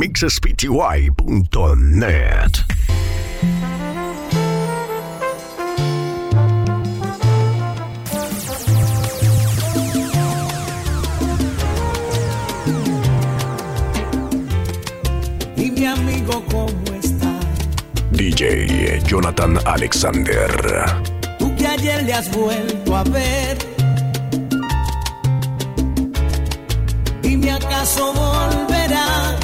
mixespty.net. Y mi amigo, ¿cómo está? DJ Jonathan Alexander. Tú que ayer le has vuelto a ver. Dime acaso volverá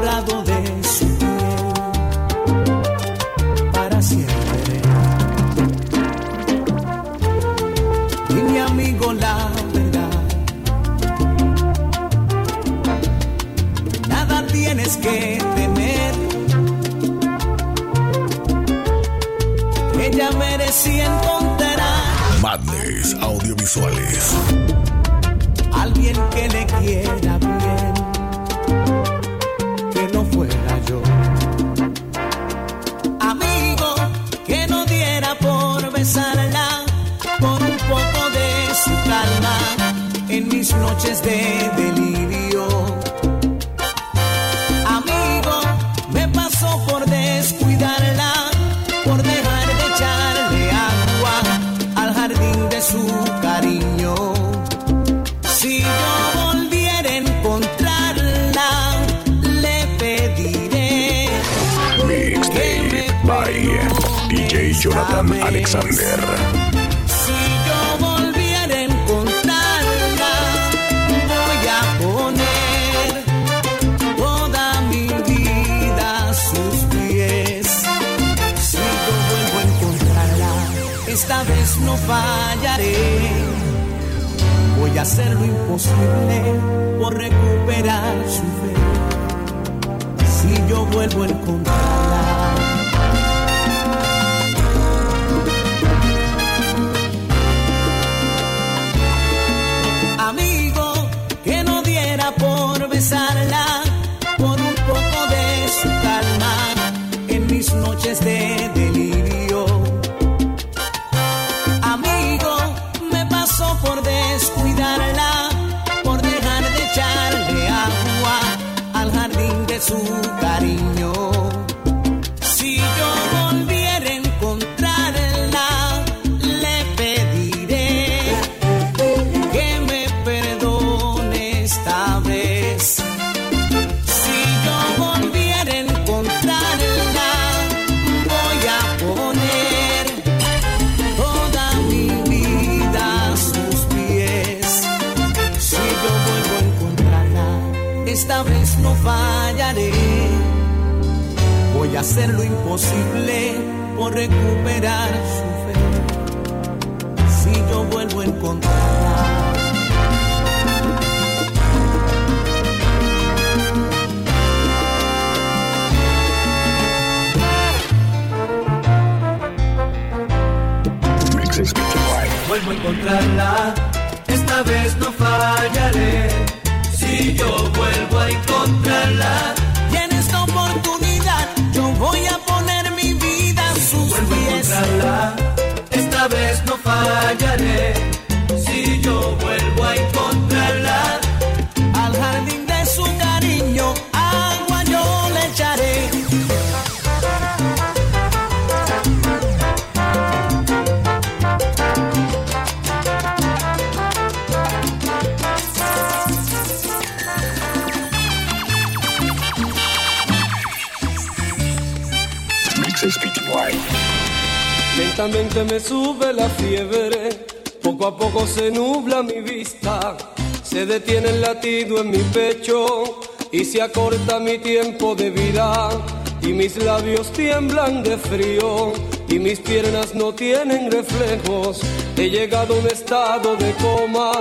De su piel para siempre. Y mi amigo, la verdad. Nada tienes que temer. Ella merecía encontrar Madness Audiovisuales. alguien que le quiera noches de delirio. Amigo, me pasó por descuidarla, por dejar de echarle agua al jardín de su cariño. Si yo volviera a encontrarla, le pediré Mixtape by DJ Jonathan Alexander. Fallaré. Voy a hacer lo imposible por recuperar su fe. Si yo vuelvo a encontrarla. Hacer lo imposible por recuperar su fe. Si yo vuelvo a encontrarla. Vuelvo a encontrarla, esta vez no fallaré. Si yo vuelvo a encontrarla, esta vez no fallaré. Si yo vuelvo Lentamente me sube la fiebre, poco a poco se nubla mi vista, se detiene el latido en mi pecho y se acorta mi tiempo de vida y mis labios tiemblan de frío y mis piernas no tienen reflejos. He llegado a un estado de coma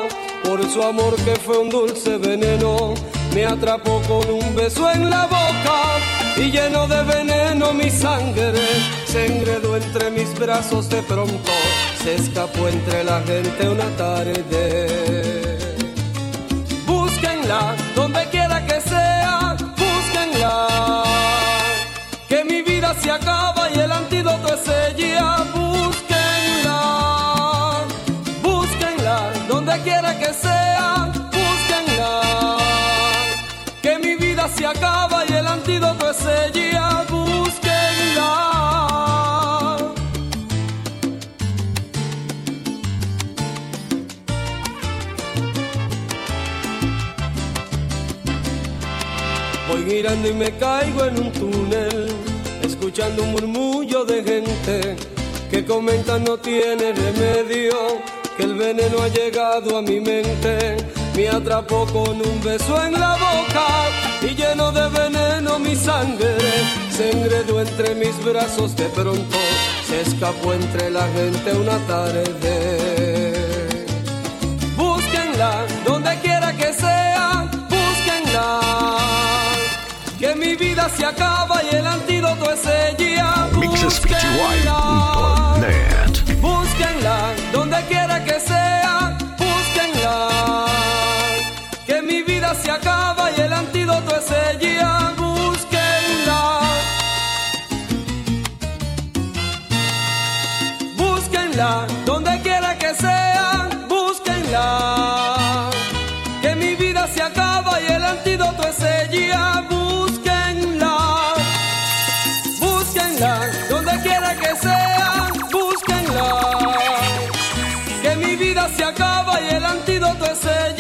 por su amor que fue un dulce veneno. Me atrapó con un beso en la boca y lleno de veneno mi sangre se enredó entre mis brazos de pronto. Se escapó entre la gente una tarde. Búsquenla donde quiera que sea, búsquenla. Que mi vida se acaba y el antídoto es ella. Y me caigo en un túnel, escuchando un murmullo de gente que comenta no tiene remedio, que el veneno ha llegado a mi mente me atrapó con un beso en la boca y lleno de veneno mi sangre se enredó entre mis brazos de pronto se escapó entre la gente una tarde vida se acaba y el antídoto es ella. Búsquenla. Búsquenla donde quiera que sea antídoto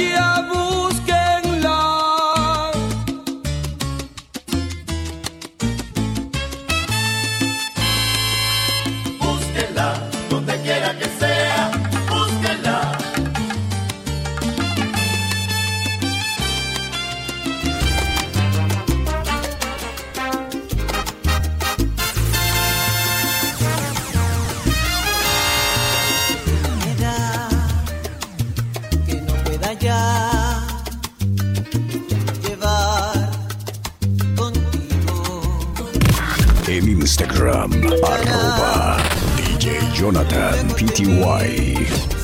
Jonathan PTY.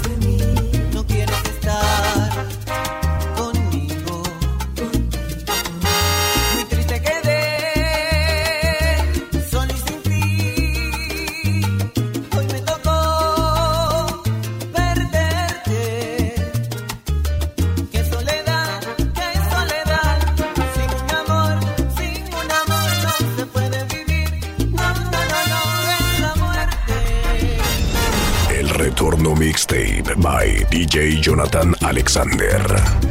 DJ Jonathan Alexander.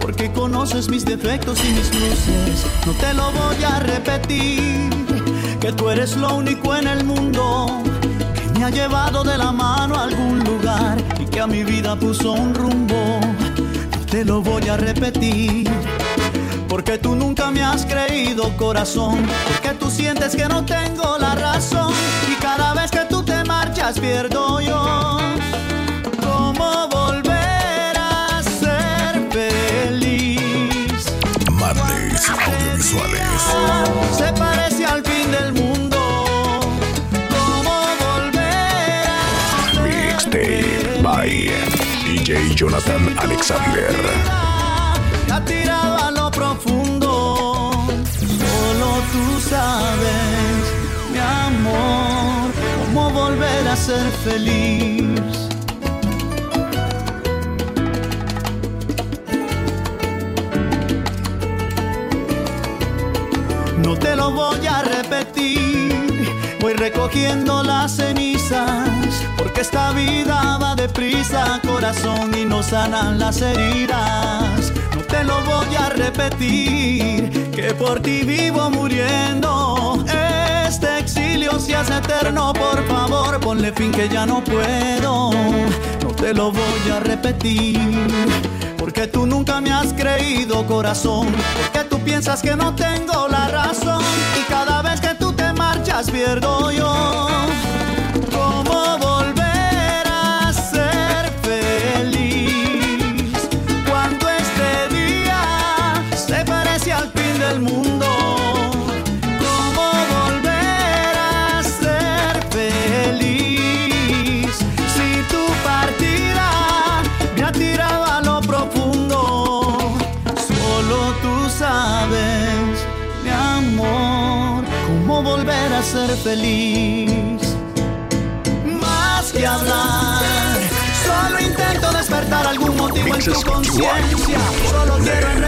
Porque conoces mis defectos y mis luces. No te lo voy a repetir. Que tú eres lo único en el mundo que me ha llevado de la mano a algún lugar y que a mi vida puso un rumbo. No te lo voy a repetir. Porque tú nunca me has creído corazón. Porque tú sientes que no tengo la razón. Y cada vez que tú te marchas pierdo yo. Audiovisuales. Se parece al fin del mundo. ¿Cómo volver a ser Mixtape by DJ Jonathan Alexander. Ha tirado a lo profundo. Solo tú sabes, mi amor, cómo volver a ser feliz. Voy a repetir, voy recogiendo las cenizas, porque esta vida va deprisa, corazón, y no sanan las heridas. No te lo voy a repetir, que por ti vivo muriendo. Este exilio se hace eterno, por favor, ponle fin que ya no puedo. No te lo voy a repetir. Porque tú nunca me has creído corazón, porque tú piensas que no tengo la razón y cada vez que tú te marchas pierdo yo. Feliz. Más que hablar, solo intento despertar algún motivo en tu conciencia. Solo quiero en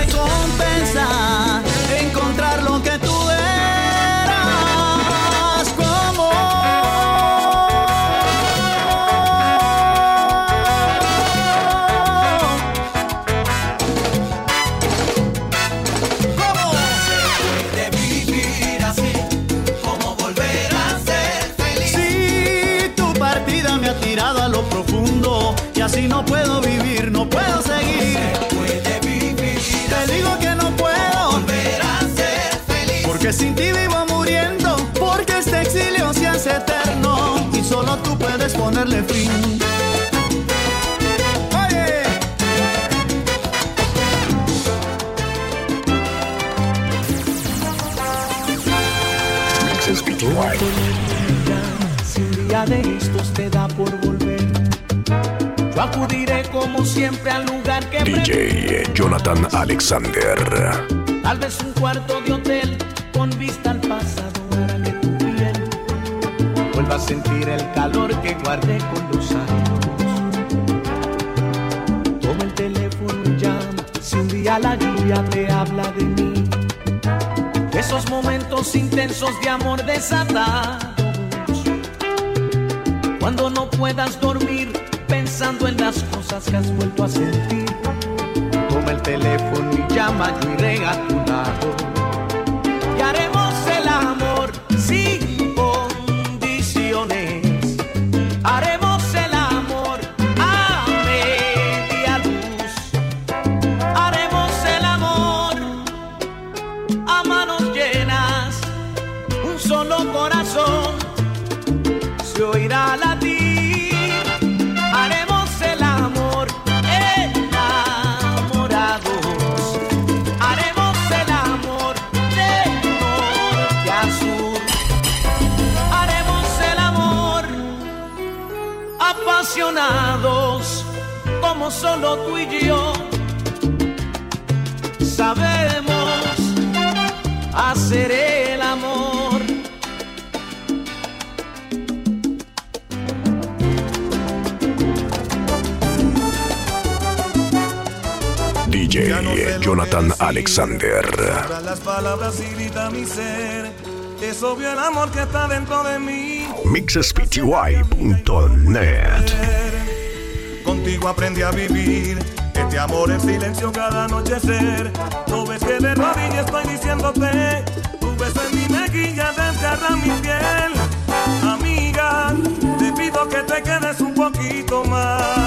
ponerle fin. Oye. Si un día de estos te da por volver, yo acudiré como siempre al lugar que DJ Jonathan Alexander. Tal vez un cuarto de hotel con vista al pasado sentir el calor que guardé con los años. Toma el teléfono y llama si un día la lluvia te habla de mí. Esos momentos intensos de amor desatados. Cuando no puedas dormir pensando en las cosas que has vuelto a sentir. Toma el teléfono y llama, yo iré a tu lado. Como solo tú y yo sabemos hacer el amor. DJ Jonathan Alexander. las palabras irrita mi ser. Es obvio el amor que está dentro de mí. Mixespty.net Contigo aprendí a vivir. Este amor en silencio cada anochecer. No ves que de rodillas estoy diciéndote. Tu beso en mi mejilla desgarra mi piel. Amiga, te pido que te quedes un poquito más.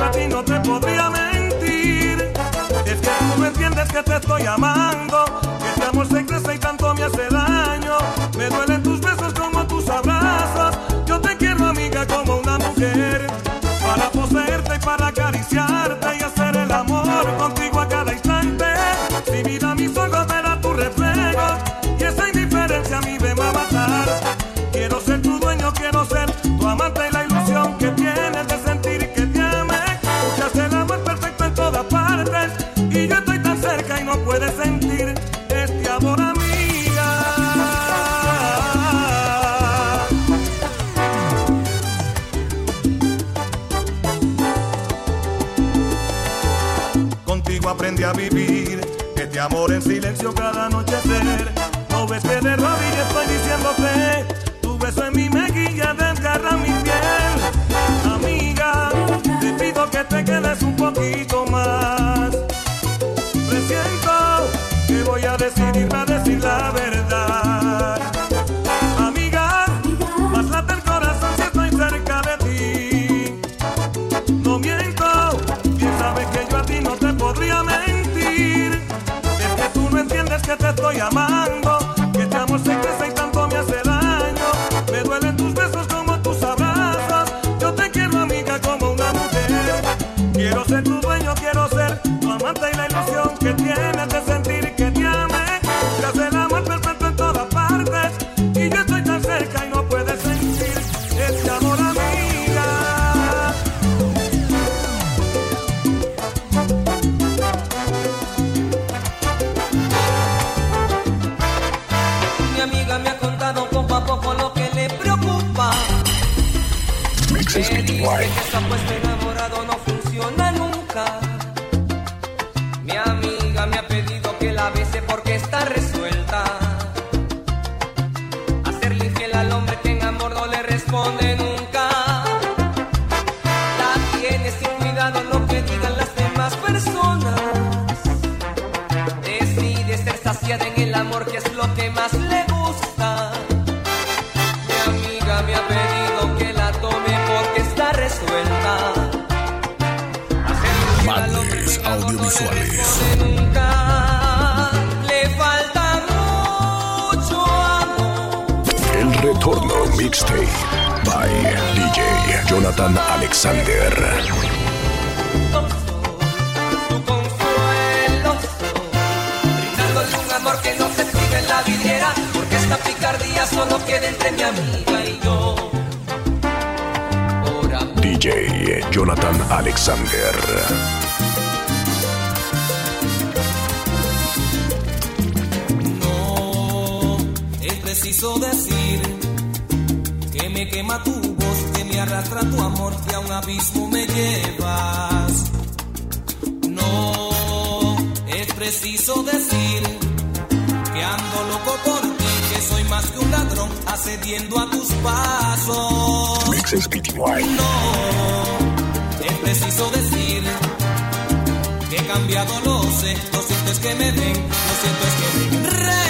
Sabes que yo a ti no te podría mentir. Es que tú no entiendes que te estoy amando, que este amor se crece y tanto me hace daño. Me duelen tus besos como tus abrazos. Yo te quiero, amiga, como una mujer. Para poseerte y para acariciarte y hacer el amor contigo a cada instante. Si vida mis ojos verá tu reflejo y esa indiferencia a mí me va a matar. Quiero ser tu dueño, quiero ser tu amante silencio cada anochecer. No ves que de rodillas estoy diciéndote, tu beso en mi mejilla desgarra mi piel. Amiga, te pido que te quedes un poquito más. Presiento que voy a decidirme a decir amor. El retorno mixtape by DJ Jonathan Alexander. Se solo queda entre mi amiga y yo. DJ Jonathan Alexander. Preciso decir que me quema tu voz, que me arrastra tu amor, que a un abismo me llevas. No es preciso decir que ando loco por ti, que soy más que un ladrón accediendo a tus pasos. No es preciso decir que he cambiado, lo sé. Lo cierto es que me ven, lo cierto es que me enredas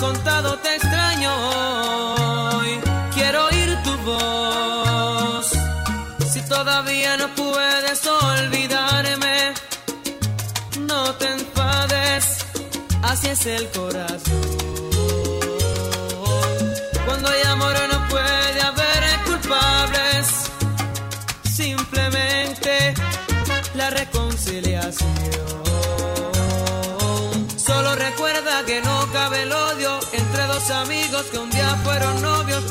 contado te extraño. Quiero oír tu voz. Si todavía no puedes olvidarme, no te enfades. Así es el corazón. amigos que un día fueron novios.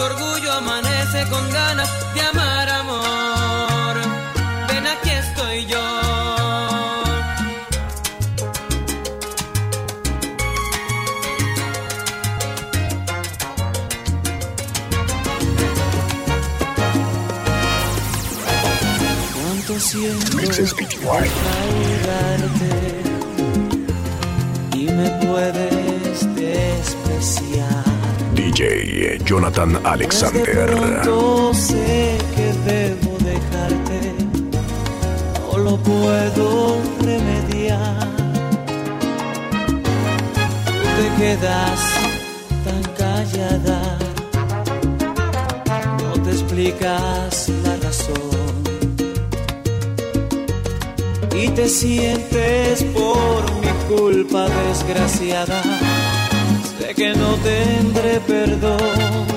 Tu orgullo amanece con ganas de amar amor. Ven aquí estoy yo. Cuánto Jonathan Alexander. Yo sé que debo dejarte, no lo puedo remediar. Tú te quedas tan callada, no te explicas la razón. Y te sientes por mi culpa desgraciada que no tendré perdón.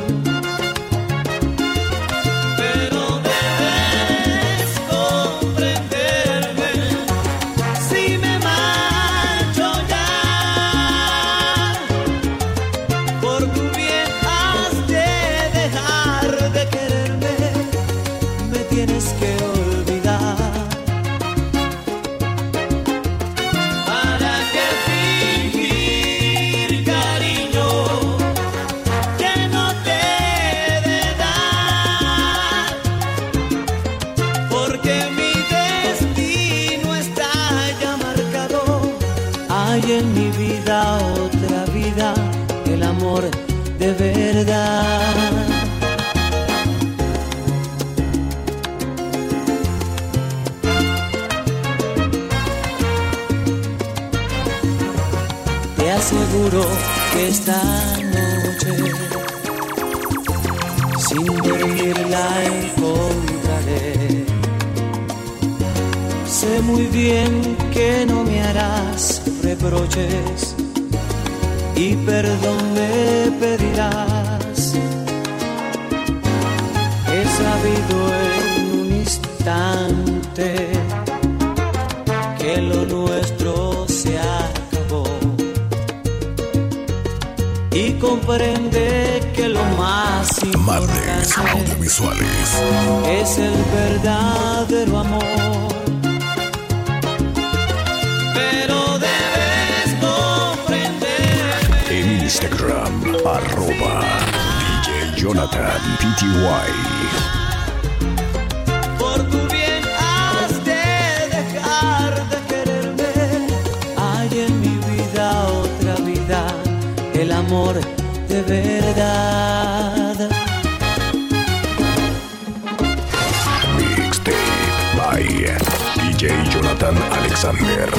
De verdad. Te aseguro que esta noche sin dormir la encontraré. Sé muy bien que no me harás reproches y perdón me pedirás. He sabido en un instante que lo nuestro se acabó y comprende que lo más importante Audiovisuales. es el verdadero amor. Instagram, arroba DJ Jonathan PTY. Por tu bien has de dejar de quererme. Hay en mi vida otra vida, el amor de verdad. Mixtape by DJ Jonathan Alexander.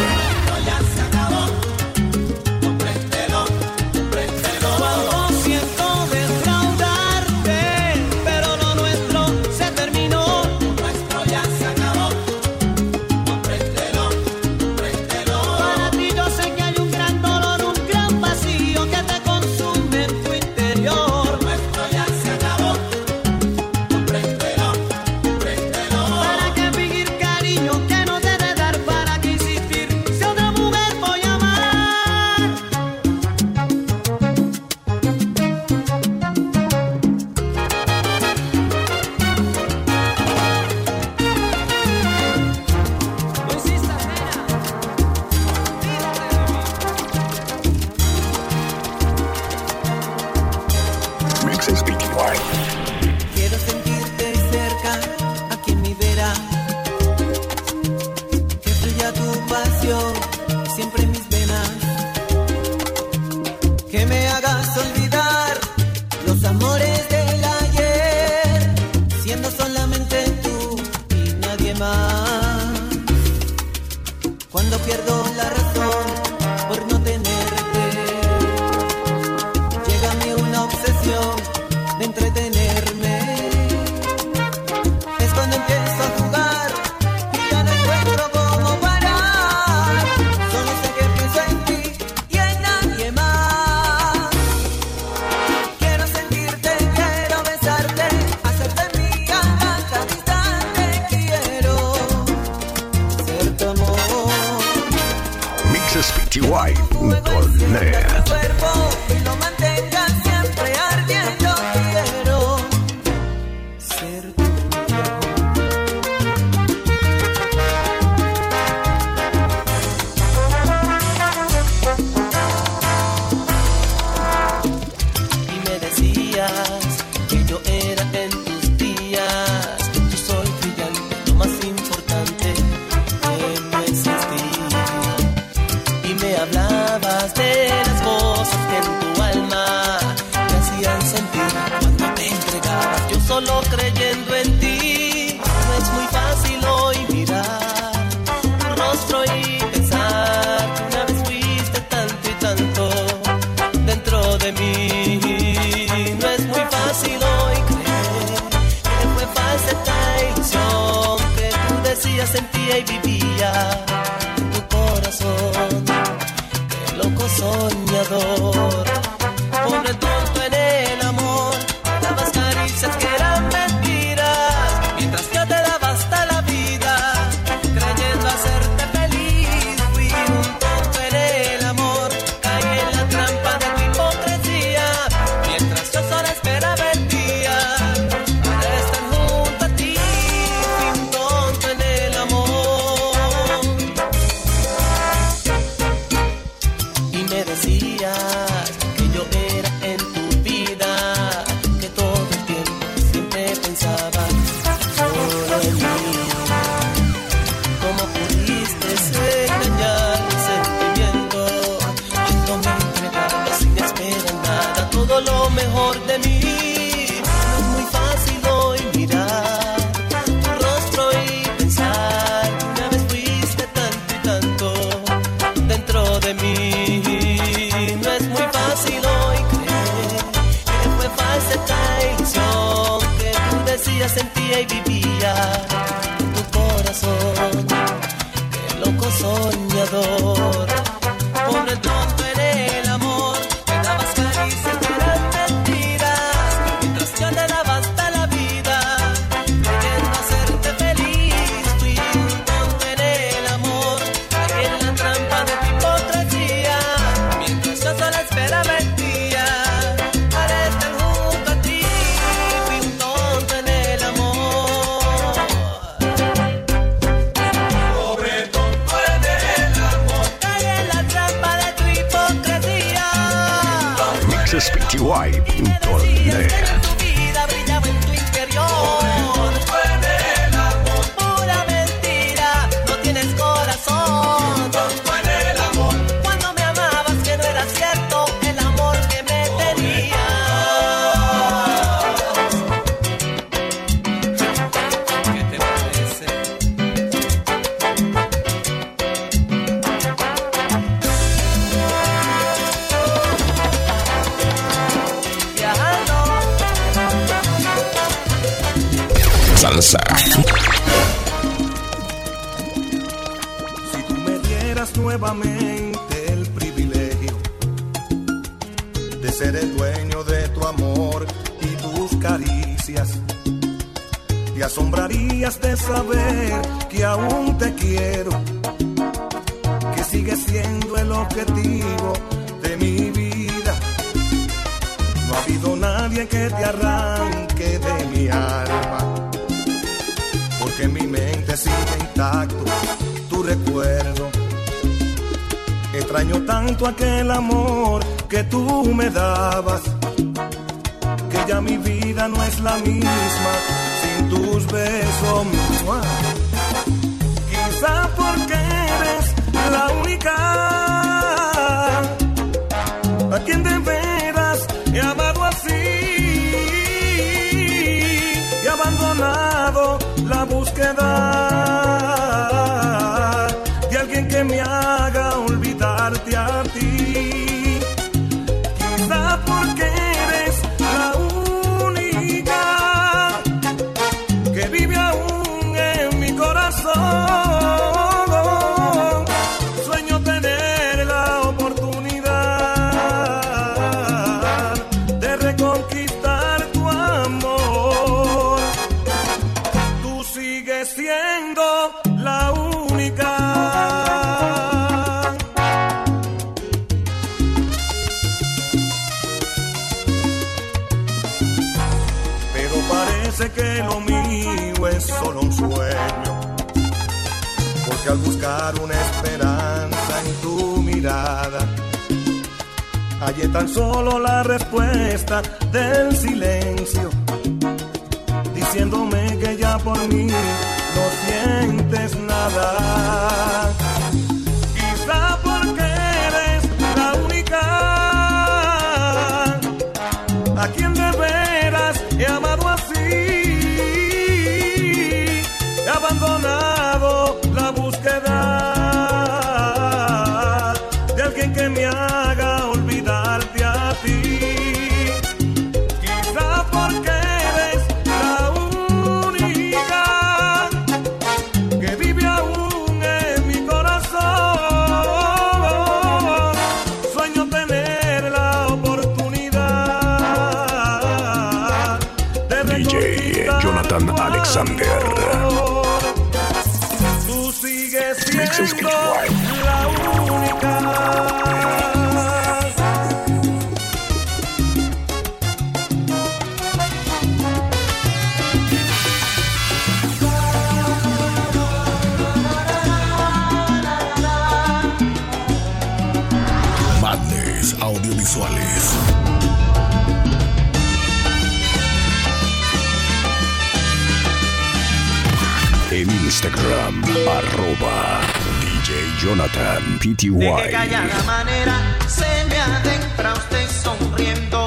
MixesPTY.net. Si tú me dieras nuevamente el privilegio de ser el dueño de tu amor y tus caricias, te asombrarías de saber que aún te quiero, que sigue siendo el objetivo de mi vida. No ha habido nadie que te arranque de mi alma que sigue intacto tu recuerdo. Extraño tanto aquel amor que tú me dabas, que ya mi vida no es la misma sin tus besos. Quizá porque eres la única a quien debe sé que lo mío es solo un sueño. Porque al buscar una esperanza en tu mirada, hallé tan solo la respuesta del silencio, diciéndome que ya por mí no sientes nada. Instagram, arroba DJ Jonathan Pty. De callada manera se me adentra usted sonriendo.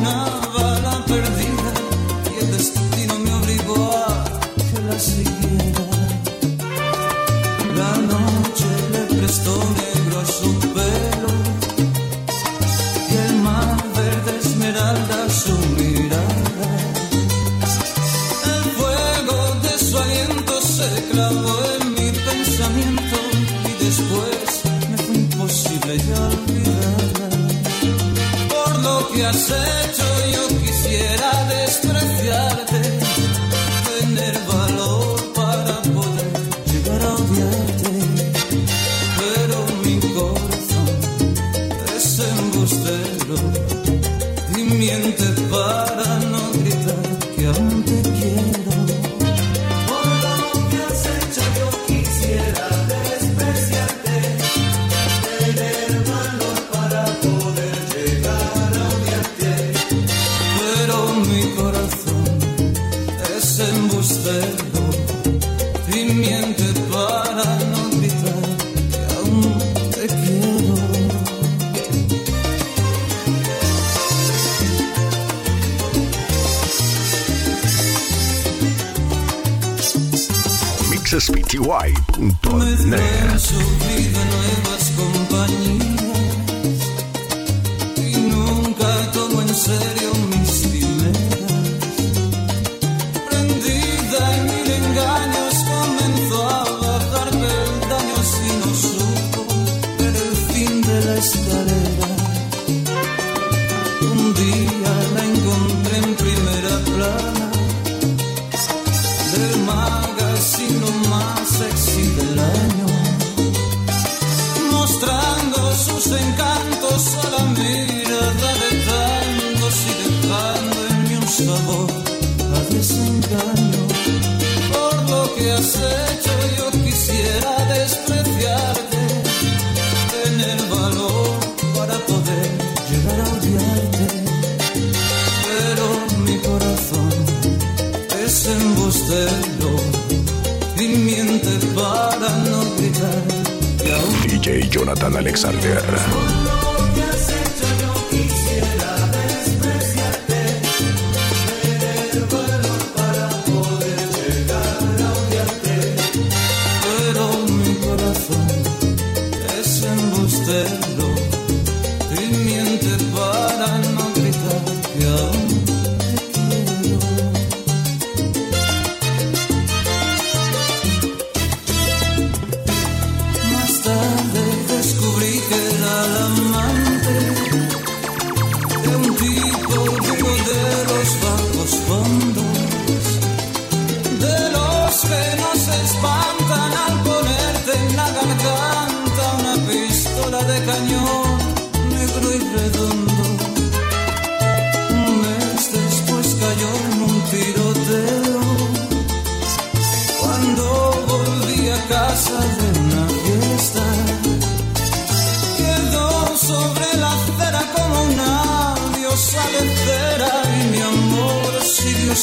enough. Darling. Jonathan Alexander.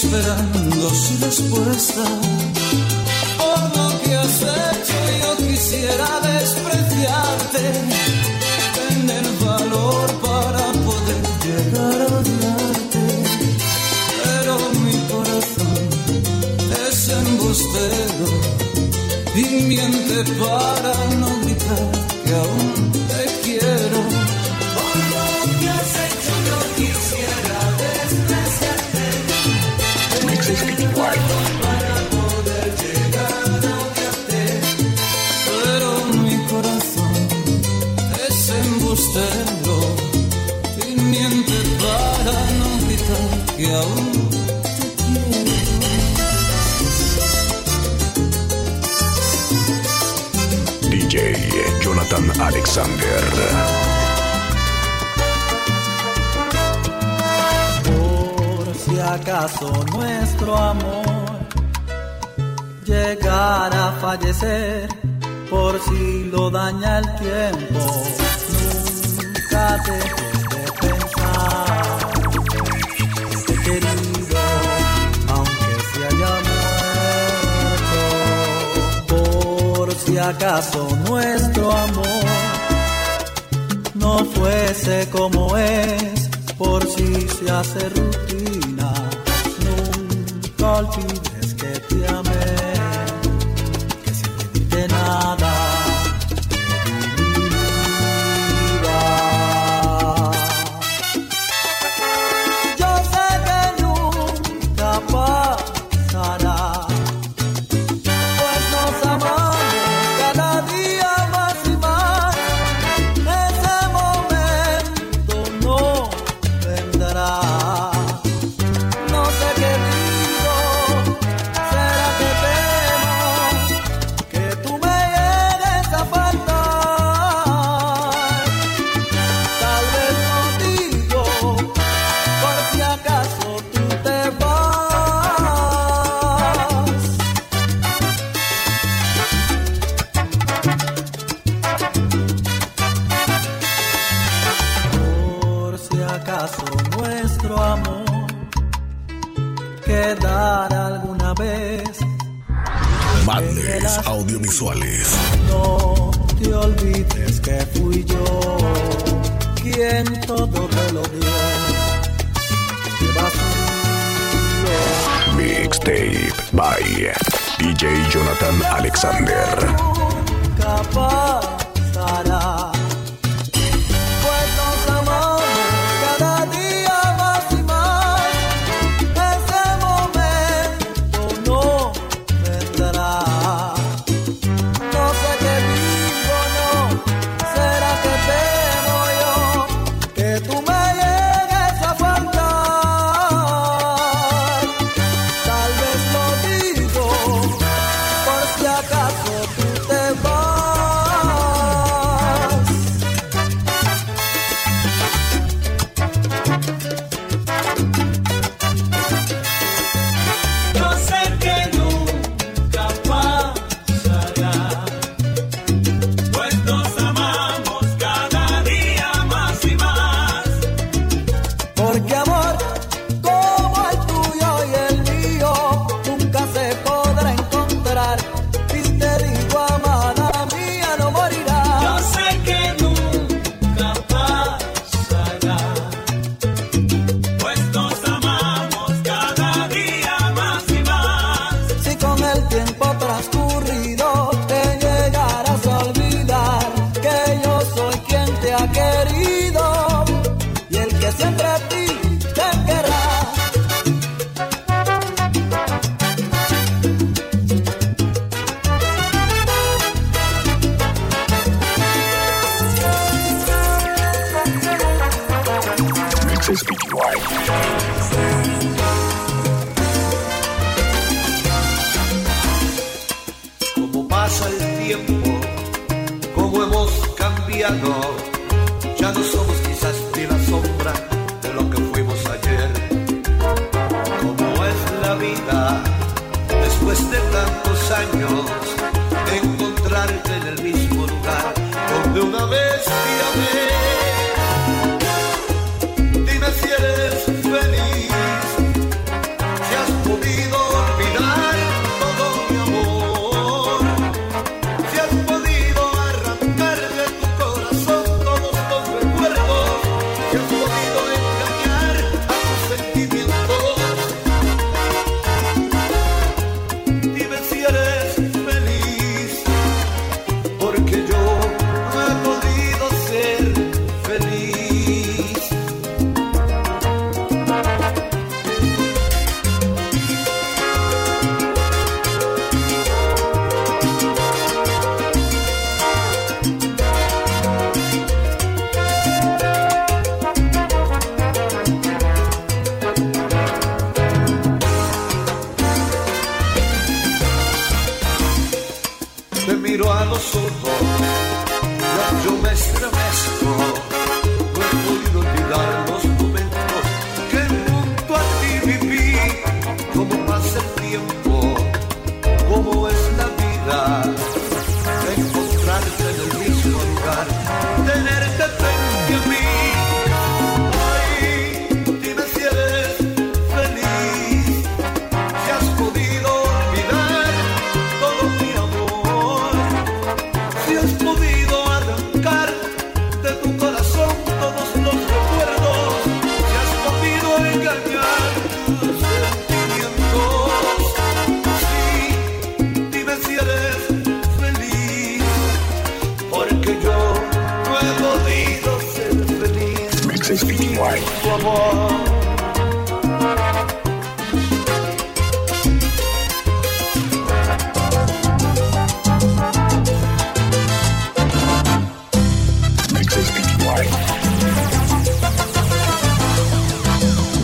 esperando su respuesta. Oh, Por lo que has hecho yo quisiera despreciarte, tener valor para poder llegar a odiarte. Pero mi corazón es embustero y miente para no gritar que aún Alexander. Por si acaso nuestro amor llegara a fallecer, por si lo daña el tiempo, nunca dejes de pensar. Te querido, aunque se haya muerto, por si acaso nuestro amor no fuese como es, por si se hace rutina, nunca olvidé.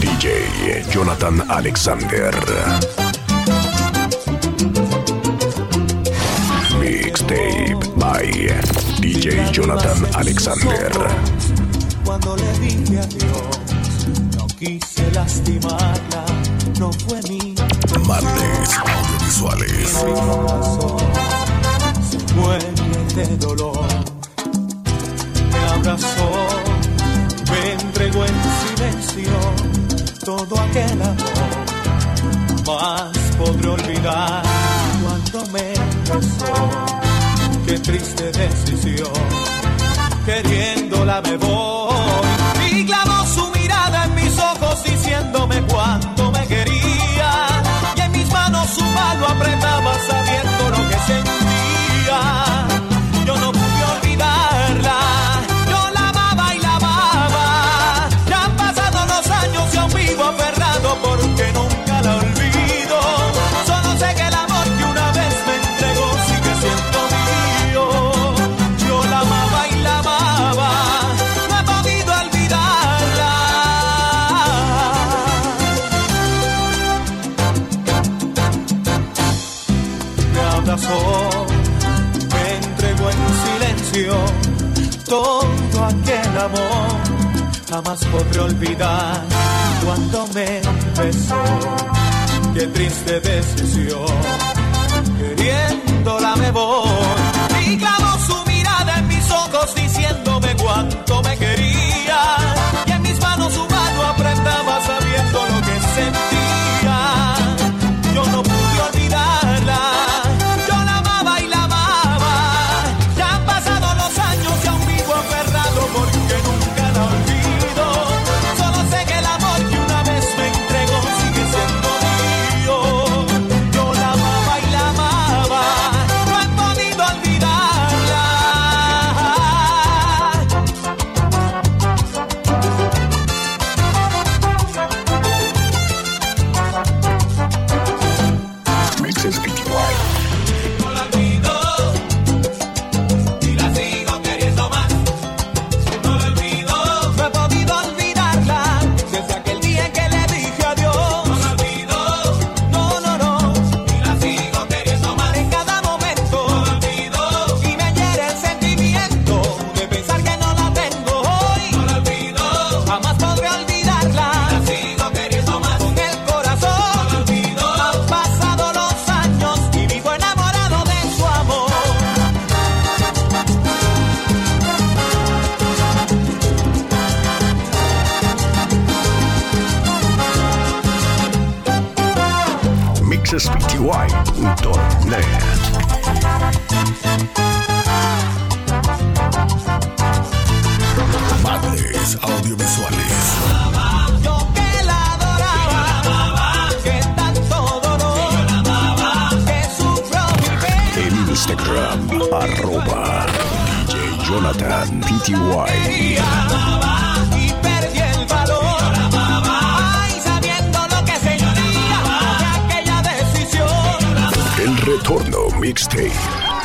DJ Jonathan Alexander. Mixtape by DJ Jonathan Alexander cuando le dije adiós. No quise lastimarla, no fue mi. Martes audiovisuales. Mi corazón se muere de dolor. Me abrazó, me entregó en silencio todo aquel amor. Más podré olvidar cuando me besó. Qué triste decisión. Queriéndola me voy y clavó su mirada en mis ojos diciéndome cuánto me quería. Y en mis manos su mano apretaba sabiendo lo que sentía. Me entregó en silencio todo aquel amor. Jamás podré olvidar cuando me besó. Qué triste decisión. Queriéndola me voy. Y clavó su mirada en mis ojos diciéndome cuánto TexasPty.net. Madres audiovisuales. Instagram, arroba DJ Jonathan PTY. Retorno Mixtape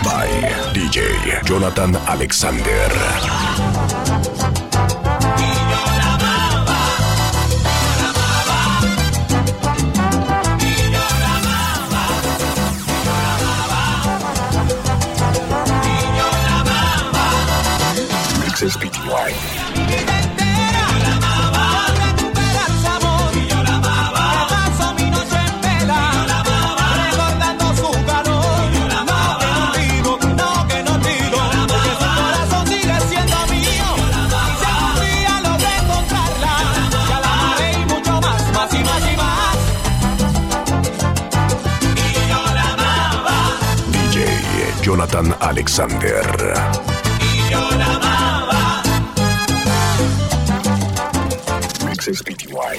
by DJ Jonathan Alexander. Mixes Alexander. Y yo. Mixes PTY.